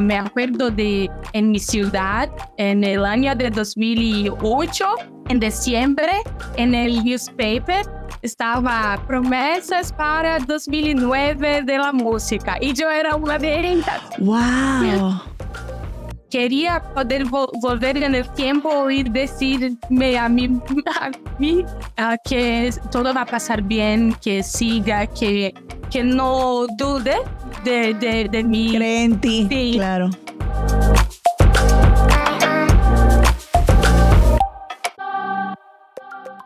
me acuerdo de en mi ciudad, en el año de 2008, en diciembre, en el newspaper, estaba promesas para 2009 de la música y yo era una de ellas. ¡Wow! Quería poder vo volver en el tiempo y decirme a mí, a mí uh, que todo va a pasar bien, que siga, que, que no dude de, de, de mí. Cree en ti, Sí. claro.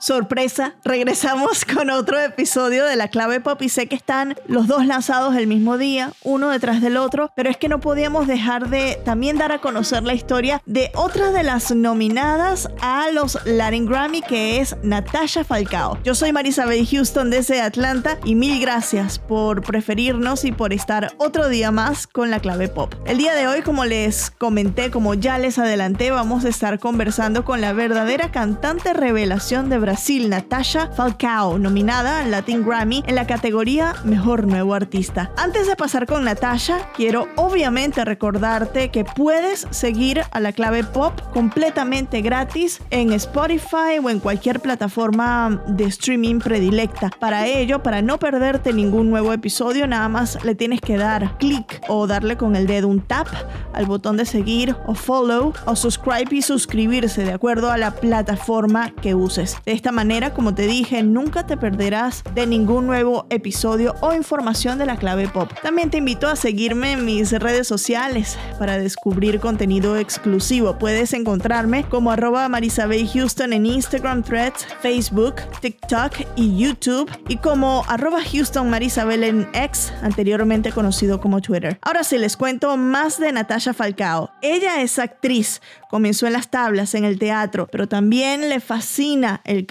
Sorpresa, regresamos con otro episodio de La Clave Pop y sé que están los dos lanzados el mismo día, uno detrás del otro, pero es que no podíamos dejar de también dar a conocer la historia de otra de las nominadas a los Latin Grammy que es Natasha Falcao. Yo soy Marisabel Houston desde Atlanta y mil gracias por preferirnos y por estar otro día más con La Clave Pop. El día de hoy, como les comenté, como ya les adelanté, vamos a estar conversando con la verdadera cantante revelación de Brasil, Natasha Falcao, nominada al Latin Grammy en la categoría Mejor Nuevo Artista. Antes de pasar con Natasha, quiero obviamente recordarte que puedes seguir a la clave pop completamente gratis en Spotify o en cualquier plataforma de streaming predilecta. Para ello, para no perderte ningún nuevo episodio, nada más le tienes que dar clic o darle con el dedo un tap al botón de seguir o follow o subscribe y suscribirse de acuerdo a la plataforma que uses. Manera, como te dije, nunca te perderás de ningún nuevo episodio o información de la clave pop. También te invito a seguirme en mis redes sociales para descubrir contenido exclusivo. Puedes encontrarme como arroba Marisabel Houston en Instagram, Threads, Facebook, TikTok y YouTube y como arroba Houston Marisabel en X, anteriormente conocido como Twitter. Ahora sí les cuento más de Natasha Falcao. Ella es actriz, comenzó en las tablas, en el teatro, pero también le fascina el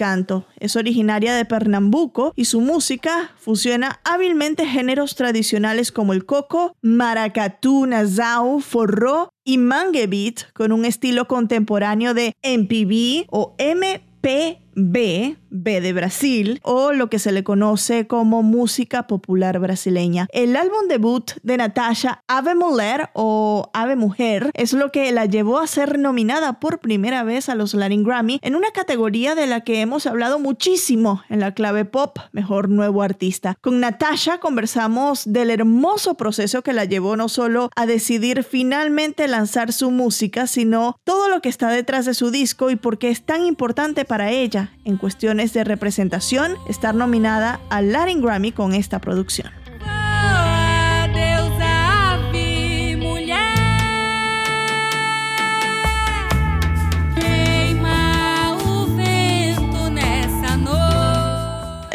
Es originaria de Pernambuco y su música fusiona hábilmente géneros tradicionales como el coco, maracatú, nazao, forró y mangue beat con un estilo contemporáneo de MPB o MPB, B de Brasil, o lo que se le conoce como música popular brasileña. El álbum debut de Natasha, Ave Mulher o Ave Mujer, es lo que la llevó a ser nominada por primera vez a los Latin Grammy en una categoría de la que hemos hablado muchísimo en la clave pop, mejor nuevo artista. Con Natasha conversamos del hermoso proceso que la llevó no solo a decidir finalmente lanzar su música, sino todo lo que está detrás de su disco y por qué es tan importante para ella en cuestiones de representación estar nominada al Latin Grammy con esta producción.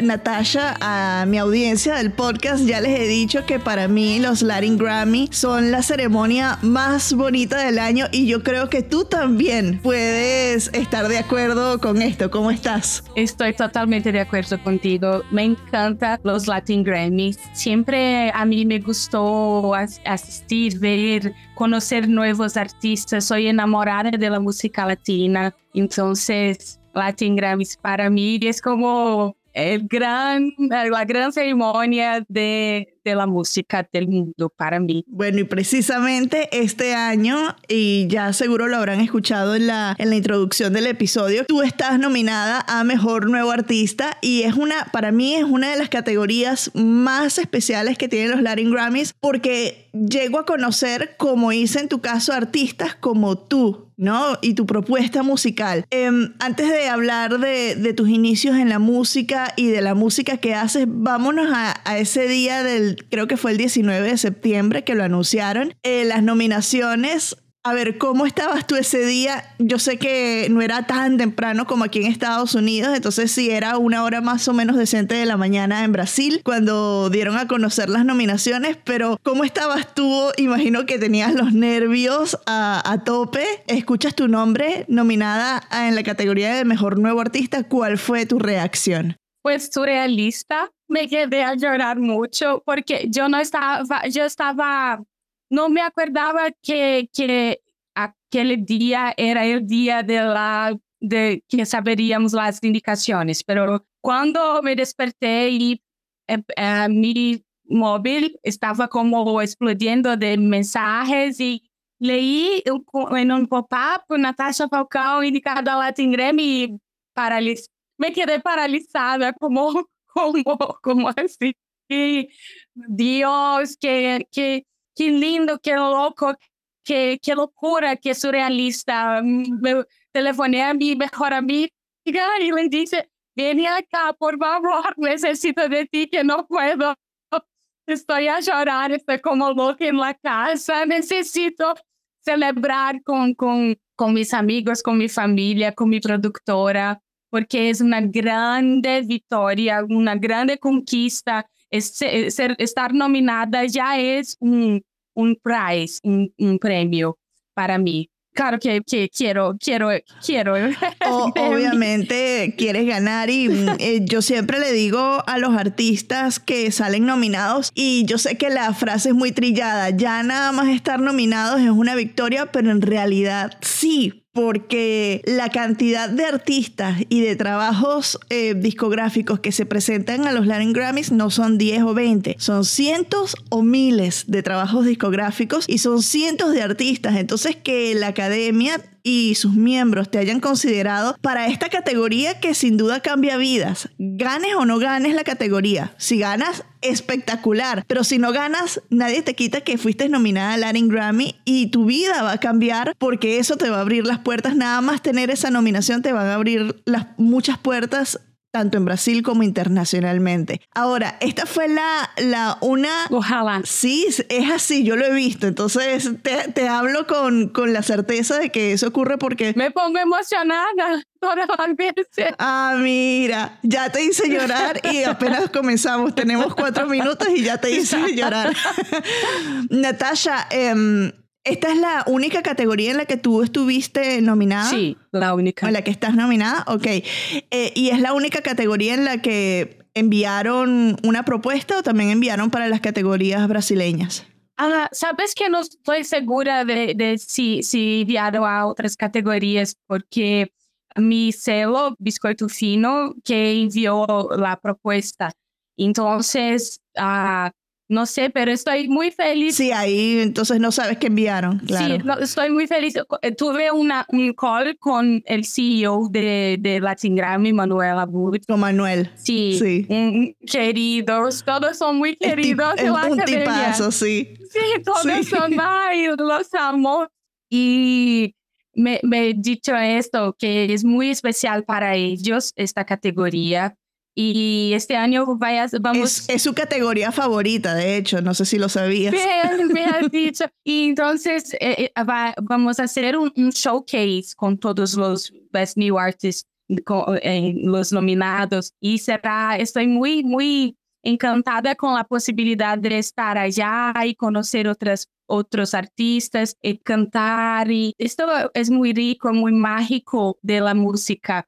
Natasha, a mi audiencia del podcast ya les he dicho que para mí los Latin Grammy son la ceremonia más bonita del año y yo creo que tú también puedes estar de acuerdo con esto. ¿Cómo estás? Estoy totalmente de acuerdo contigo. Me encanta los Latin Grammys. Siempre a mí me gustó as- asistir, ver, conocer nuevos artistas. Soy enamorada de la música latina. Entonces, Latin Grammys para mí es como el gran, la gran ceremonia de, de la música del mundo para mí. Bueno, y precisamente este año, y ya seguro lo habrán escuchado en la, en la introducción del episodio, tú estás nominada a Mejor Nuevo Artista y es una, para mí es una de las categorías más especiales que tienen los Latin Grammys porque llego a conocer, como hice en tu caso, artistas como tú. ¿no? Y tu propuesta musical. Em, antes de hablar de, de tus inicios en la música y de la música que haces, vámonos a, a ese día del, creo que fue el 19 de septiembre que lo anunciaron, eh, las nominaciones. A ver, ¿cómo estabas tú ese día? Yo sé que no era tan temprano como aquí en Estados Unidos, entonces sí era una hora más o menos decente de la mañana en Brasil cuando dieron a conocer las nominaciones, pero ¿cómo estabas tú? Imagino que tenías los nervios a, a tope. Escuchas tu nombre nominada en la categoría de Mejor Nuevo Artista. ¿Cuál fue tu reacción? Pues surrealista, me quedé a llorar mucho porque yo no estaba, yo estaba, no me acordaba que, que aquel día era el día de la, de que saberíamos las indicaciones, pero cuando me desperté y eh, eh, mi móvil estaba como explodiendo de mensajes y leí en un pop-up Natasha Falcão indicada a Latin Grammy y paraliz me quedé paralizada, como, como, como así. Dios, qué, qué, qué lindo, qué loco, qué, qué locura, qué surrealista. Me telefoné a mi mejor amiga y le dije, ven acá, por favor, necesito de ti, que no puedo. Estoy a llorar, estoy como loca en la casa, necesito celebrar con, con, con mis amigos, con mi familia, con mi productora, porque es una grande victoria, una grande conquista. ser, estar nominada ya es un, un prize, un, un premio para mí. Claro que, que, quiero, quiero, quiero. obviamente quieres ganar y mm, eh, yo siempre le digo a los artistas que salen nominados y yo sé que la frase es muy trillada, ya nada más estar nominados es una victoria, pero en realidad sí, porque la cantidad de artistas y de trabajos eh, discográficos que se presentan a los Latin Grammys no son 10 o 20, son cientos o miles de trabajos discográficos y son cientos de artistas. Entonces que la academia y sus miembros te hayan considerado para esta categoría que sin duda cambia vidas. Ganes o no ganes la categoría. Si ganas, espectacular. Pero si no ganas, nadie te quita que fuiste nominada al Latin Grammy y tu vida va a cambiar porque eso te va a abrir las puertas. Nada más tener esa nominación te van a abrir las muchas puertas tanto en Brasil como internacionalmente. Ahora, esta fue la, la una... Ojalá. Sí, es así, yo lo he visto. Entonces, te, te hablo con, con la certeza de que eso ocurre porque... Me pongo emocionada veces. Ah, mira, ya te hice llorar y apenas comenzamos. Tenemos cuatro minutos y ya te hice llorar. Natasha, eh, ¿Esta es la única categoría en la que tú estuviste nominada? Sí, la única. ¿En la que estás nominada? Ok. Eh, ¿Y es la única categoría en la que enviaron una propuesta o también enviaron para las categorías brasileñas? Ah, Sabes que no estoy segura de, de si, si enviaron a otras categorías porque mi celo, Biscoito Fino, que envió la propuesta. Entonces, ah, no sé, pero estoy muy feliz. Sí, ahí entonces no sabes qué enviaron, claro. Sí, estoy muy feliz. Eh, tuve una, un call con el CEO de, de Latin Grammy, Manuel Abud. Con Manuel. Sí, sí. queridos, todos son muy queridos. Es, un tipazo, sí. Sí, todos son, ay, los amo. Y me, me he dicho esto, que es muy especial para ellos esta categoría y este año vamos... Es, su categoría favorita, de hecho, no sé si lo sabías. Bien, bien dicho. Y entonces eh, eh, vamos a hacer un, showcase con todos los Best New Artists, eh, los nominados. Y será, estoy muy, muy encantada con la posibilidad de estar allá y conocer otras otros artistas y cantar. Y esto es muy rico, muy mágico de la música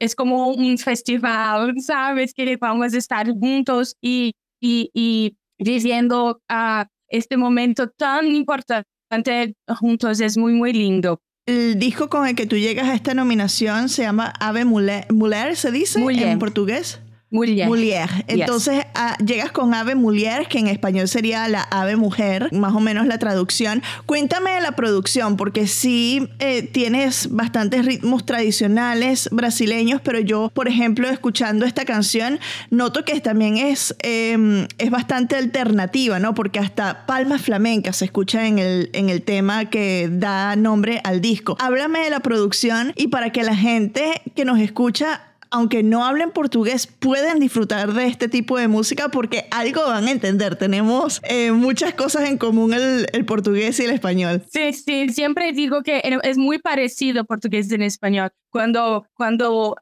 es como un festival, ¿sabes? Que vamos a estar juntos y, y, y viviendo uh, este momento tan importante juntos. Es muy, muy lindo. El disco con el que tú llegas a esta nominación se llama Ave Muller, Muller ¿se dice en portugués? Mulier. Entonces ah, llegas con ave mulier, que en español sería la ave mujer, más o menos la traducción. Cuéntame de la producción, porque sí eh, tienes bastantes ritmos tradicionales brasileños, pero yo, por ejemplo, escuchando esta canción, noto que también es, em, es bastante alternativa, ¿no? Porque hasta palmas flamencas se escucha en el, en el tema que da nombre al disco. Háblame de la producción y para que la gente que nos escucha aunque no hablen portugués, pueden disfrutar de este tipo de música porque algo van a entender. Tenemos eh, muchas cosas en común el, el, portugués y el español. Sí, sí, siempre digo que es muy parecido portugués en español. Cuando, cuando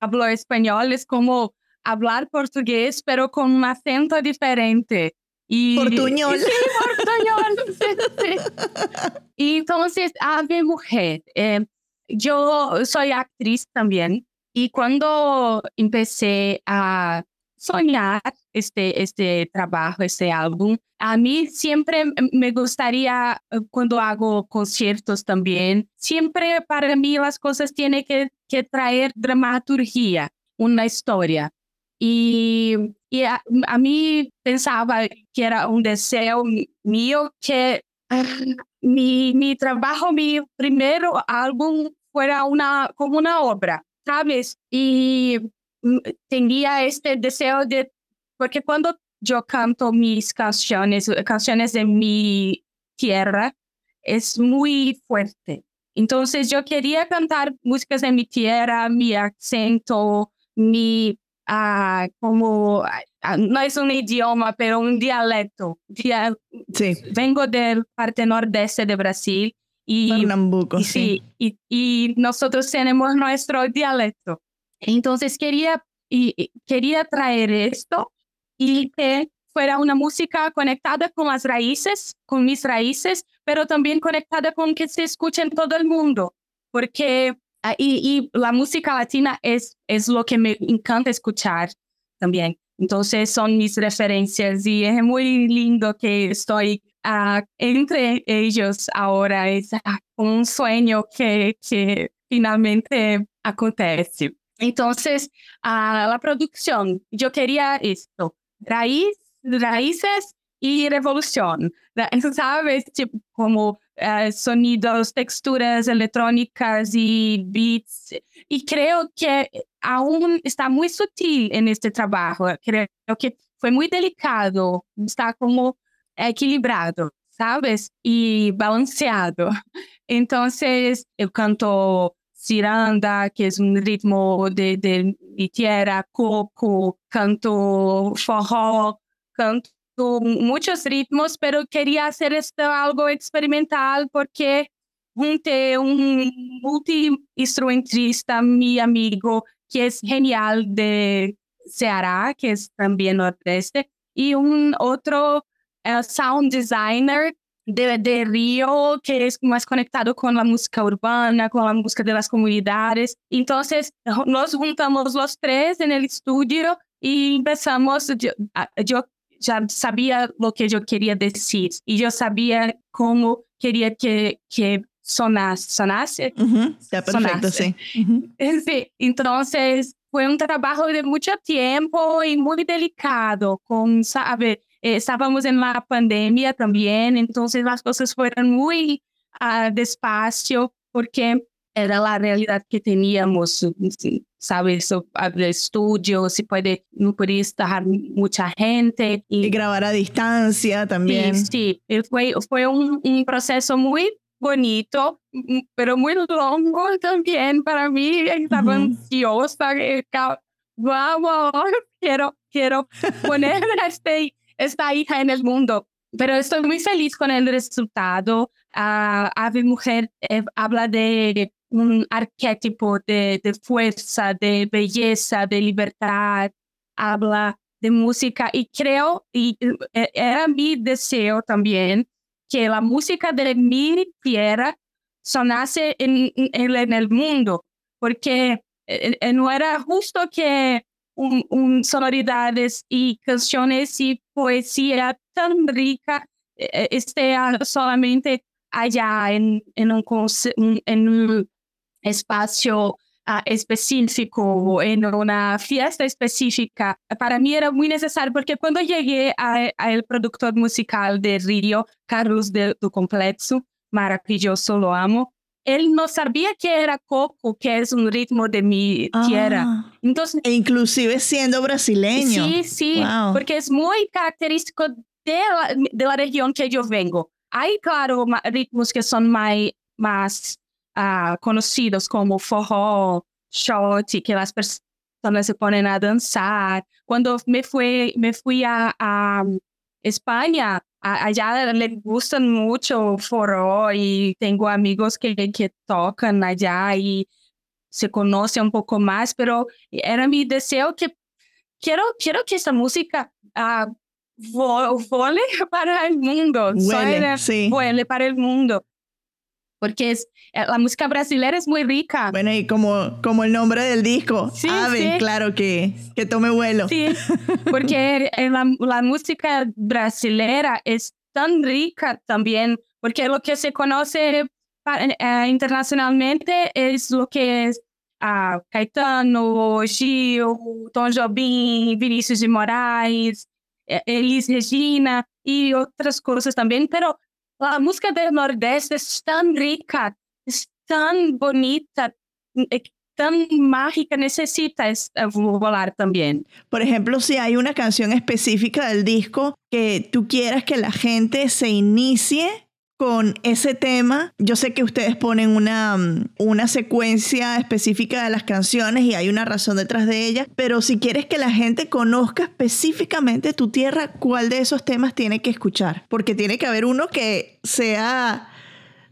hablo español es como hablar portugués, pero con un acento diferente. Y, portuñol. Sí, portuñol. sí, sí. Y entonces, Ave Mujer. Eh, yo soy actriz también. Y cuando empecé a soñar este, este trabajo, este álbum, a mí siempre me gustaría, eh, cuando hago conciertos también, siempre para mí las cosas tienen que, que traer dramaturgia, una historia. Y, y a, mí pensaba que era un deseo mío que mi, mi trabajo, mi primer álbum fuera una, como una obra, ¿sabes? Y mm, tenía este deseo de, porque cuando yo canto mis canciones, canciones de mi tierra, es muy fuerte. Entonces yo quería cantar músicas de mi tierra, mi acento, mi, ah, como, ah, no es un idioma, pero un dialecto. Dia- Sí. Vengo del parte nordeste de Brasil y, Pernambuco, nosotros tenemos nuestro dialecto. Entonces quería, y, y quería traer esto y que fuera una música conectada con las raíces, con mis raíces, pero también conectada con que se escuche en todo el mundo, porque ah, y, y la música latina es, es lo que me encanta escuchar también. Entonces son mis referencias y es muy lindo que estoy ah, entre ellos ahora. Es ah, un sueño que, que finalmente acontece. Entonces, ah, la producción, yo quería esto, raíz, raíces y revolución, ¿sabes? Tipo, como eh, sonidos, texturas electrónicas y beats. Y creo que aún está muy sutil en este trabajo. Que fue muy delicado, está como equilibrado, ¿sabes? Y balanceado. Entonces, eu canto ciranda, que es un ritmo de, de mi tierra, coco, canto forró, canto muchos ritmos, quería hacer esto algo experimental porque junté un multi-instrumentista, mi amigo, que es genial de Ceará, que es también nordeste, y un otro eh, sound designer de, de Río, que es más conectado con la música urbana, con la música de las comunidades. Entonces, nos juntamos los tres en el estudio y empezamos, yo, a- yo ya sabía lo que yo quería decir y yo sabía cómo quería que, que sonase, sonase. Ujú, Está perfecto, Sonaste. sí. Ujú. Sí, entonces fue un trabajo de mucho tiempo y muy delicado, con, sabe, Eh, estábamos en la pandemia también, entonces las cosas fueron muy ah, despacio porque era la realidad que teníamos, sí, sabes, So, ah, el estudio, se puede, no podía estar mucha gente Y y grabar a distancia también. Sí, sí, eh, fue, fue un, un proceso muy bonito, mm, pero muy longo también para mí. Estaba Ujú. ansiosa, eh, ca- vamos, quiero, quiero poner este, esta hija en el mundo. Pero estoy muy feliz con el resultado. Ah, Ave Mujer eh, habla de un arquetipo de, de fuerza, de belleza, de libertad. Habla de música y creo, y eh, era mi deseo también, que la música de mi tierra sonase en, en, en el mundo, porque eh, eh, no era justo que un, sonoridades y canciones y poesía tan rica eh, eh, esté ah, solamente allá en, en, un, en un espacio ah, específico, en una fiesta específica. Para mí era muy necesario porque cuando llegué al productor musical de Río, Carlos de, do Complexo, maravilloso, lo amo, él no sabía que era coco, que es un ritmo de mi tierra. Ah, Entonces, e inclusive siendo brasileño. Sí, sí, Wow. porque es muy característico de la, de la región que yo vengo. Hay, claro, ritmos que son mai- más ah, conocidos como forró, shot, que las personas se ponen a danzar. Cuando me fui, me fui a, a España, allá le gustan mucho forró y tengo amigos que, que tocan allá y se conoce un poco más, pero era mi deseo que quiero, quiero que esta música vo- vole para el mundo, sí. vuele para el mundo, porque es, eh, la música brasileña es muy rica. Bueno, y como, como el nombre del disco, Sí, Ave, sí. claro que, que tome vuelo. Sí, porque la, la música brasileña es tan rica también, porque lo que se conoce eh, internacionalmente es lo que es ah, Caetano, Gil, Tom Jobim, Vinícius de Moraes, eh, Elis Regina y otras cosas también, pero la música del Nordeste es tan rica, es tan bonita, eh, tan mágica, necesita es- eh, volar también. Por ejemplo, si hay una canción específica del disco que tú quieras que la gente se inicie con ese tema, yo sé que ustedes ponen una, una secuencia específica de las canciones y hay una razón detrás de ella, pero si quieres que la gente conozca específicamente tu tierra, ¿cuál de esos temas tiene que escuchar? Porque tiene que haber uno que sea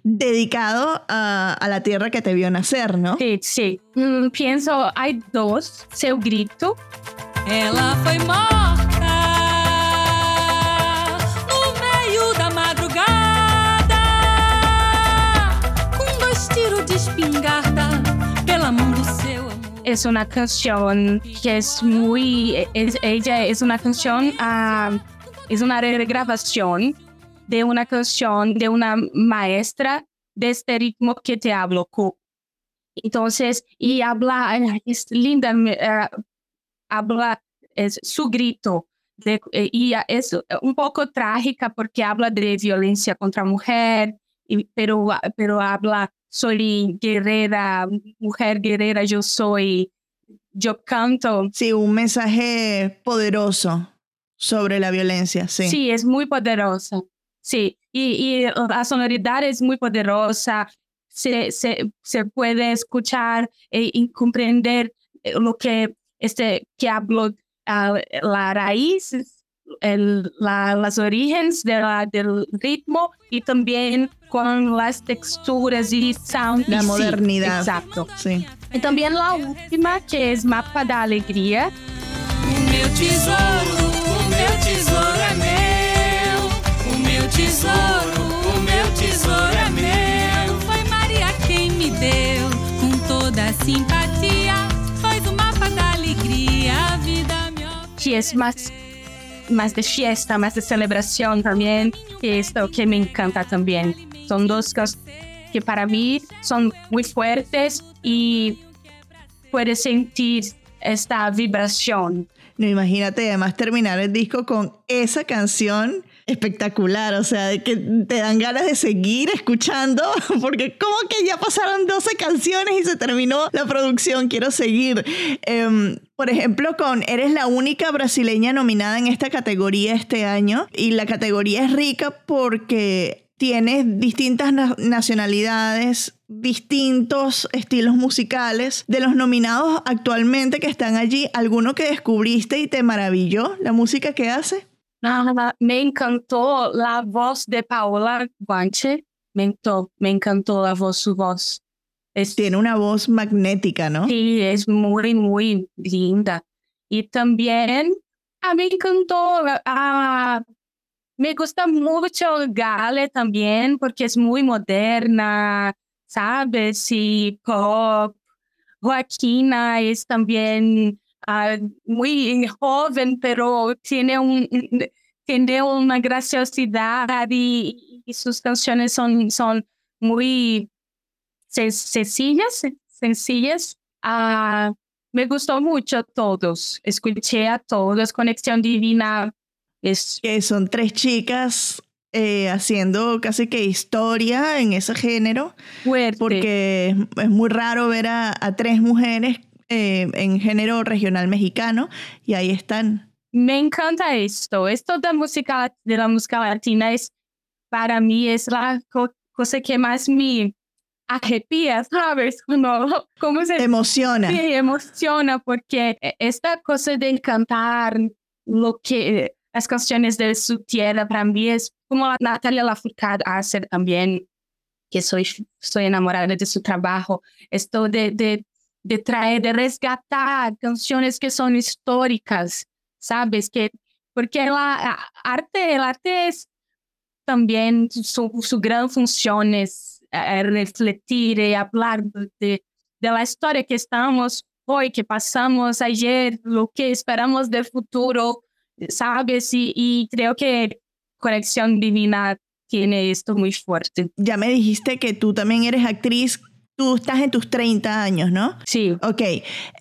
dedicado a, a la tierra que te vio nacer, ¿no? Sí, sí. Mm, pienso, hay dos, Seu Grito, Ela foi morta es una canción que es muy, ella es una canción, ah, es una regrabación de una canción de una maestra de este ritmo que te hablo. Entonces, y habla, es linda, eh, habla, es su grito. eh, y es un poco trágica porque habla de violencia contra mujer, pero, pero habla, soy guerrera, mujer guerrera, yo soy, yo canto. Sí, un mensaje poderoso sobre la violencia, sí. Sí, es muy poderosa. Sí, y, y la sonoridad es muy poderosa. Se, se, se puede escuchar e- y comprender eh, lo que, este, que hablo, ah, la raíz, el, la, las orígenes de la- del ritmo y también con las texturas y sound. La y sí, modernidad. exacto. Sí. Y también la última, que es Mapa da Alegría. O meu tesouro, o meu tesouro é meu. O meu tesouro, o meu tesouro é meu. Foi Maria quem me deu, com toda simpatia. Faz o mapa da alegria, a vida me oferece. que es más, más de fiesta, más de celebración también, que esto que me encanta también. Son dos cosas que para mí son muy fuertes y puedes sentir esta vibración. No, imagínate además terminar el disco con esa canción espectacular, o sea, que te dan ganas de seguir escuchando, porque como que ya pasaron 12 canciones y se terminó la producción, quiero seguir. Em, por ejemplo, con Eres la única brasileña nominada en esta categoría este año, y la categoría es rica porque tienes distintas na- nacionalidades, distintos estilos musicales. De los nominados actualmente que están allí, ¿alguno que descubriste y te maravilló la música que hace? Nada, me encantó la voz de Paola Guanche. Me encantó, me encantó la voz, su voz. Es, Tiene una voz magnética, ¿no? Sí, es muy, muy linda. Y también a mí me encantó, ah, me gusta mucho Gale también porque es muy moderna, ¿sabes? Y pop. Joaquina es también ah, muy joven, pero tiene, un, tiene una graciosidad y, y sus canciones son, son muy sen- sencillas, sencillas. Ah, me gustó mucho todos. Escuché a todos. Conexión Divina es Que son tres chicas eh, haciendo casi que historia en ese género, fuerte. porque es, es muy raro ver a, a tres mujeres eh, en género regional mexicano y ahí están. Me encanta esto. Esto de música de la música latina es para mí es la co- cosa que más me arrepia, ¿sabes? Cuando, ¿Cómo se emociona. Sí, emociona porque e- esta cosa de cantar lo que las canciones de su tierra para mí es como Natalia Lafourcade hace también, que soy, soy enamorada de su trabajo, esto de, de, de traer, de resgatar canciones que son históricas, ¿sabes? Que, porque la arte, el arte es también su, su gran función es eh, refletir y hablar de, de la historia que estamos hoy, que pasamos ayer, lo que esperamos del futuro, ¿sabes? Y, y creo que Conexión Divina tiene esto muy fuerte. Ya me dijiste que tú también eres actriz. Tú estás en tus 30 años, ¿no? Sí, Ok.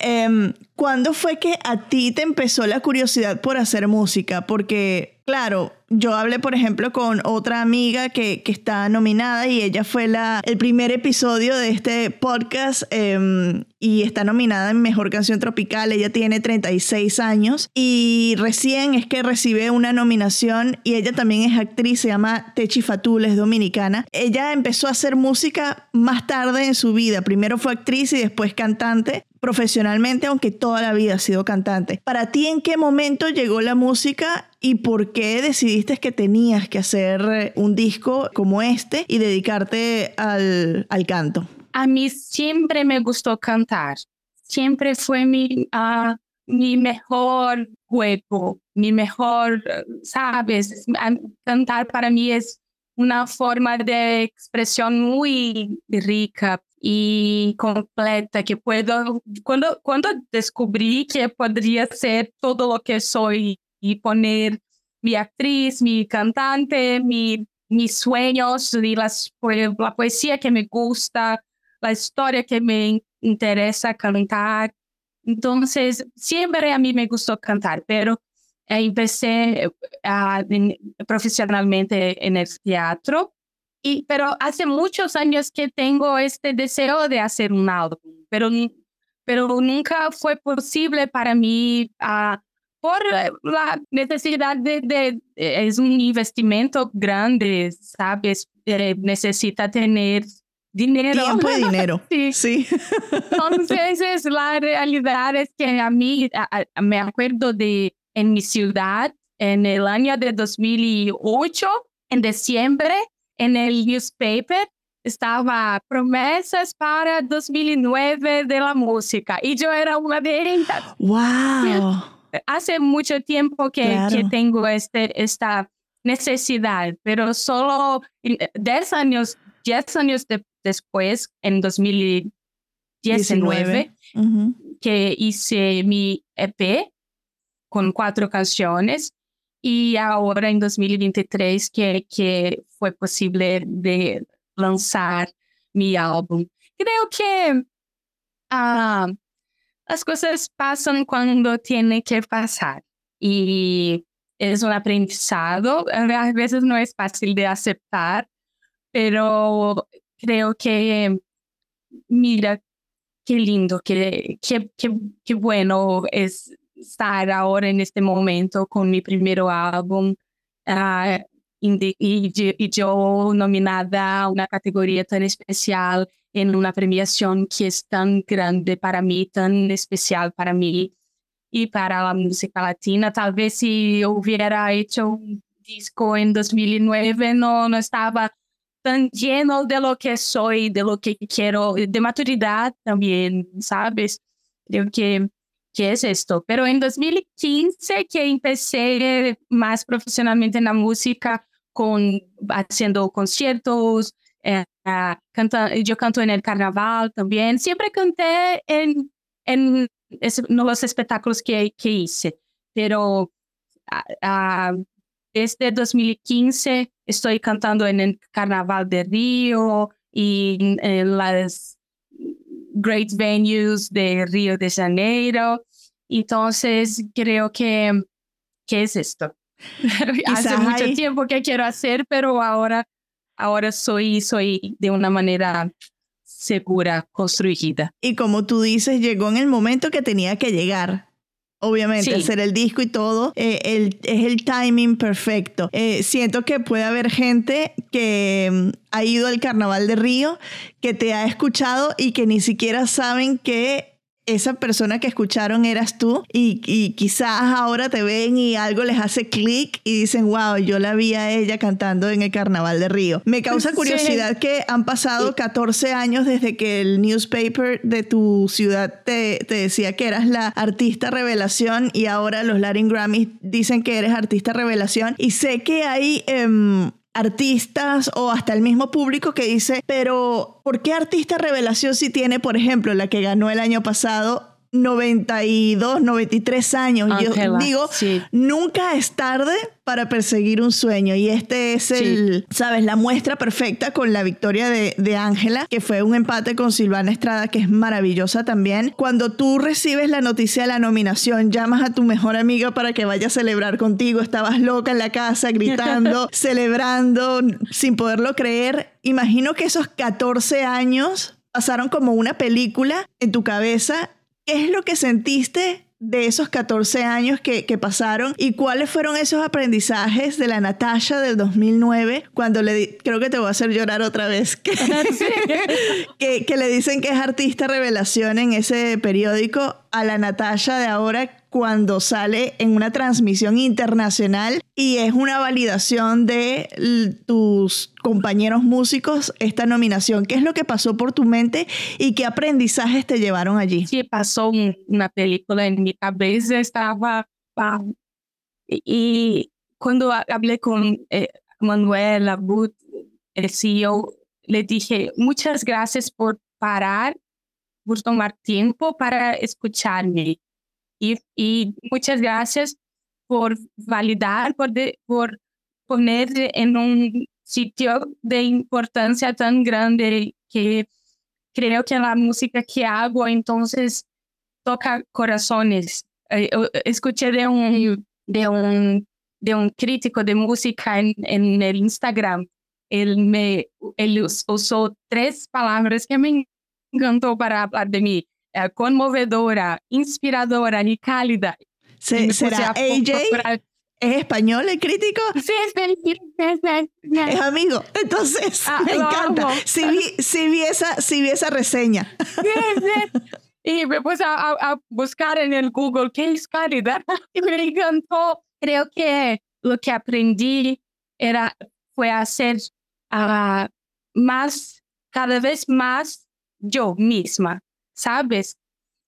em, ¿Cuándo fue que a ti te empezó la curiosidad por hacer música? Porque, claro, yo hablé, por ejemplo, con otra amiga que, que está nominada y ella fue la, el primer episodio de este podcast em, y está nominada en Mejor Canción Tropical. Ella tiene 36 años y recién es que recibe una nominación y ella también es actriz, se llama Techi Fatul, es dominicana. Ella empezó a hacer música más tarde en su vida. Primero fue actriz y después cantante profesionalmente, aunque toda la vida ha sido cantante. Para ti, ¿en qué momento llegó la música y por qué decidiste que tenías que hacer eh, un disco como este y dedicarte al, al canto? A mí siempre me gustó cantar. Siempre fue mi, ah, mi mejor juego, mi mejor, sabes, cantar para mí es una forma de expresión muy rica y completa que puedo, cuando, cuando descubrí que podría ser todo lo que soy y poner mi actriz, mi cantante, mi, mis sueños y las, la poesía que me gusta, la historia que me interesa cantar. Entonces, siempre a mí me gustó cantar, pero empecé uh, profesionalmente en el teatro y, pero hace muchos años que tengo este deseo de hacer un álbum, pero, pero nunca fue posible para mí uh, por la necesidad de, de, es un investimento grande, ¿sabes? Eh, necesita tener dinero. Tiempo y dinero. sí. sí. Entonces, la realidad es que a mí, a, me acuerdo de en mi ciudad, en el año de 2008, en diciembre, en el newspaper estaba promesas para 2009 de la música y yo era una de ellas. ¡Wow! Hace mucho tiempo que, que tengo este, esta necesidad, pero solo 10 años, 10 años después, en 2019, que hice mi EP con cuatro canciones y ahora en 2023 que, que fue posible de lanzar mi álbum. Creo que uh, las cosas pasan cuando tienen que pasar y es un aprendizado. A veces no es fácil de aceptar, pero creo que, mira, qué lindo, qué, qué, qué, qué bueno es estar ahora en este momento con mi primer álbum uh, y, yo nominada a una categoría tan especial en una premiación que es tan grande para mí, tan especial para mí y para la música latina. Tal vez si hubiera hecho un disco en 2009 no, no estaba tan lleno de lo que soy, de lo que quiero, de maturidad también, ¿sabes? Creo que ¿qué es esto? Pero en 2015 que empecé más profesionalmente en la música, con, haciendo conciertos, eh, canta, yo canto en el carnaval también, siempre canté en, en, los espectáculos que, que hice, pero desde 2015 estoy cantando en el Carnaval de Río y en las great venues de Río de Janeiro. Entonces, creo que, ¿qué es esto? Hace mucho tiempo que quiero hacer, pero ahora, ahora soy, soy de una manera segura, construida. Y como tú dices, llegó en el momento que tenía que llegar. Obviamente, hacer el disco y todo, eh, el, es el timing perfecto. Eh, siento que puede haber gente que mm, ha ido al Carnaval de Río, que te ha escuchado y que ni siquiera saben que esa persona que escucharon eras tú y, quizás ahora te ven y algo les hace clic y dicen, wow, yo la vi a ella cantando en el Carnaval de Río. Me causa curiosidad que han pasado 14 años desde que el newspaper de tu ciudad te, decía que eras la artista revelación y ahora los Latin Grammys dicen que eres artista revelación y sé que hay... Em, artistas o hasta el mismo público que dice, pero ¿por qué artista revelación si tiene, por ejemplo, la que ganó el año pasado? 92, 93 años. Yo Ángela, digo, sí. nunca es tarde para perseguir un sueño. Y este es el, sabes, la muestra perfecta con la victoria de de Ángela, que fue un empate con Silvana Estrada, que es maravillosa también. Cuando tú recibes la noticia de la nominación, llamas a tu mejor amiga para que vaya a celebrar contigo. Estabas loca en la casa, gritando, celebrando, sin poderlo creer. Imagino que esos 14 años pasaron como una película en tu cabeza. ¿Qué es lo que sentiste de esos 14 años que, que pasaron y cuáles fueron esos aprendizajes de la Natasha del 2009 cuando le di- creo que te voy a hacer llorar otra vez que, que, que le dicen que es artista revelación en ese periódico a la Natasha de ahora cuando sale en una transmisión internacional y es una validación de tus compañeros músicos esta nominación. ¿Qué es lo que pasó por tu mente y qué aprendizajes te llevaron allí? Sí, pasó un- una película en mi cabeza, estaba... ah, y, cuando ha- hablé con eh, Manuel Abud, el CEO, le dije, muchas gracias por parar, por tomar tiempo para escucharme. Y, y muchas gracias por validar, por, de- por poner en un sitio de importancia tan grande que creo que la música que hago entonces toca corazones. Eh, Escuché de un, de un, de un crítico de música en, en el Instagram. Él, me, él us- usó tres palabras que me encantó para hablar de mí. Eh, conmovedora, inspiradora y cálida. Se- ¿Será AJ? ¿Es español el crítico? Sí, sí, sí. Es amigo. Entonces, Ah, me encanta. Sí vi, sí vi esa, sí vi esa reseña. Sí, sí. Y me puse a, a- a buscar en el Google qué es calidad y me encantó. Creo que lo que aprendí era, fue hacer ah, más, cada vez más yo misma, ¿sabes?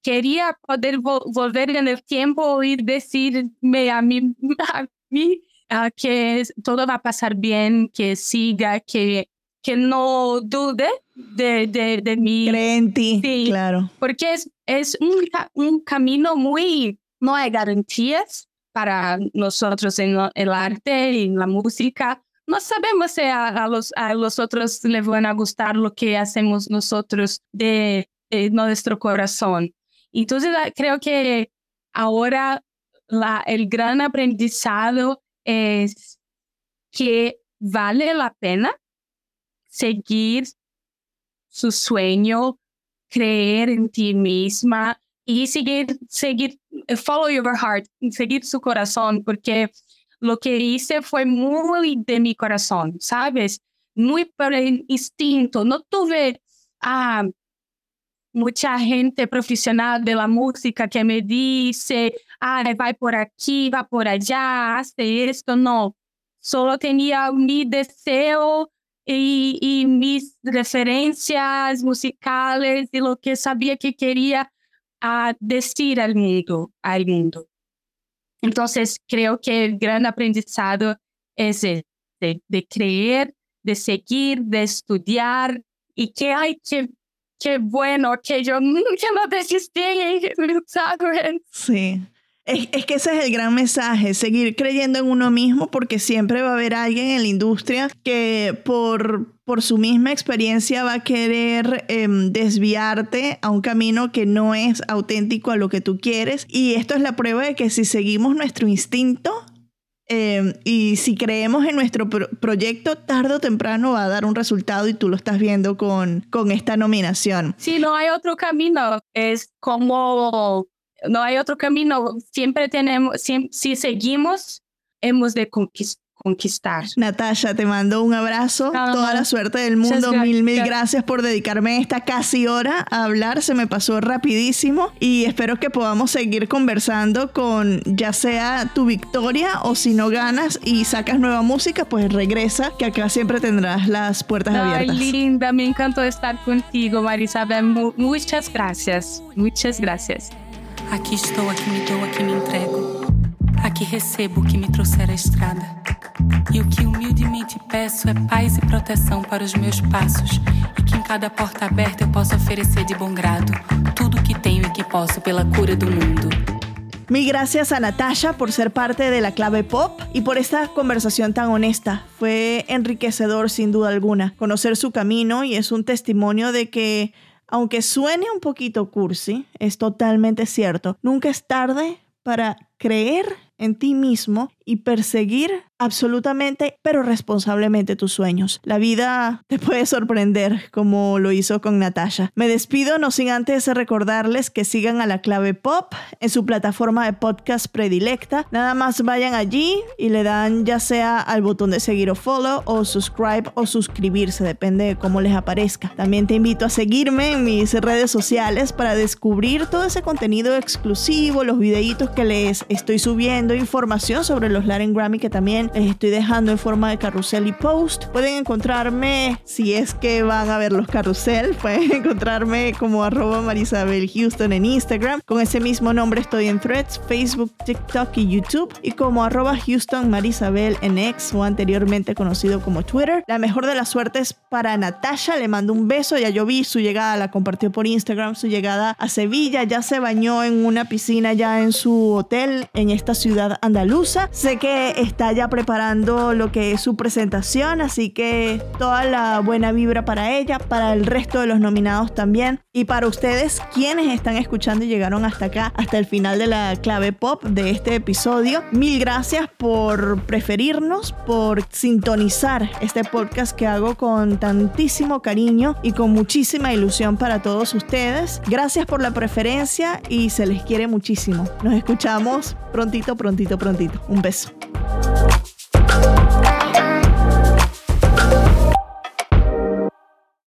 Quería poder vol- volver en el tiempo y decirme a mí, a mí ah, que todo va a pasar bien, que siga, que, que no dude de, de, de mí Cree en ti. Sí. Claro. porque es, es un, un camino muy, no hay garantías para nosotros en el arte y en la música. No sabemos si a, a los, a los otros les van a gustar lo que hacemos nosotros de, de nuestro corazón. Entonces ah, creo que ahora la, el gran aprendizado es que vale la pena seguir su sueño, creer en ti misma y seguir, seguir, eh, follow your heart, seguir su corazón, porque lo que hice fue muy de mi corazón, ¿sabes? Muy por el instinto. No tuve ah, mucha gente profesional de la música que me dice, ah, va por aquí, va por allá, hace esto. No, solo tenía mi deseo y, y mis referencias musicales y lo que sabía que quería ah, decir al mundo, al mundo. Entonces, creo que el gran aprendizado es ese, de, de creer, de seguir, de estudiar y que, ay, qué, qué bueno que yo nunca no desistí, ¿sabes? Sí. Es, es que ese es el gran mensaje, seguir creyendo en uno mismo porque siempre va a haber alguien en la industria que por, por su misma experiencia va a querer em, desviarte a un camino que no es auténtico a lo que tú quieres. Y esto es la prueba de que si seguimos nuestro instinto em, y si creemos en nuestro pro- proyecto, tarde o temprano va a dar un resultado y tú lo estás viendo con, con esta nominación. Si no hay otro camino, es como no hay otro camino. Siempre tenemos, siem- si seguimos, hemos de conquis- conquistar. Natasha, te mando un abrazo, toda la suerte del mundo, mil, mil gracias. por dedicarme esta casi hora a hablar, se me pasó rapidísimo y espero que podamos seguir conversando con ya sea tu victoria o si no ganas y sacas nueva música, pues regresa, que acá siempre tendrás las puertas Ay, abiertas. linda, me encantó estar contigo, Marisabel. Mu- muchas gracias, muchas gracias. Aqui estou, aqui me dou, aqui me entrego. Aqui recebo o que me trouxer a estrada. E o que humildemente peço é paz e proteção para os meus passos. E que em cada porta aberta eu possa oferecer de bom grado tudo que tenho e que posso pela cura do mundo. Mil gracias a Natasha por ser parte de la clave pop y por esta conversación tan honesta. Fue enriquecedor sin duda alguna conocer su camino y es un testimonio de que, aunque suene un poquito cursi, es totalmente cierto. Nunca es tarde para creer en ti mismo y perseguir absolutamente, pero responsablemente tus sueños. La vida te puede sorprender como lo hizo con Natasha. Me despido no sin antes recordarles que sigan a la clave pop en su plataforma de podcast predilecta. Nada más vayan allí y le dan ya sea al botón de seguir o follow o subscribe o suscribirse, depende de cómo les aparezca. También te invito a seguirme en mis redes sociales para descubrir todo ese contenido exclusivo, los videitos que les estoy subiendo, información sobre los Latin Grammy que también les estoy dejando en forma de carrusel y post. Pueden encontrarme, si es que van a ver los carrusel, pueden encontrarme como arroba Marisabel Houston en Instagram. Con ese mismo nombre estoy en Threads, Facebook, TikTok y YouTube. Y como Houston Marisabel en X o anteriormente conocido como Twitter. La mejor de las suertes para Natasha. Le mando un beso. Ya yo vi su llegada, la compartió por Instagram, su llegada a Sevilla. Ya se bañó en una piscina ya en su hotel en esta ciudad andaluza. Sé que está ya preparando lo que es su presentación, así que toda la buena vibra para ella, para el resto de los nominados también y para ustedes quienes están escuchando y llegaron hasta acá, hasta el final de la clave pop de este episodio. Mil gracias por preferirnos, por sintonizar este podcast que hago con tantísimo cariño y con muchísima ilusión para todos ustedes. Gracias por la preferencia y se les quiere muchísimo. Nos escuchamos prontito, prontito, prontito. Un beso. Música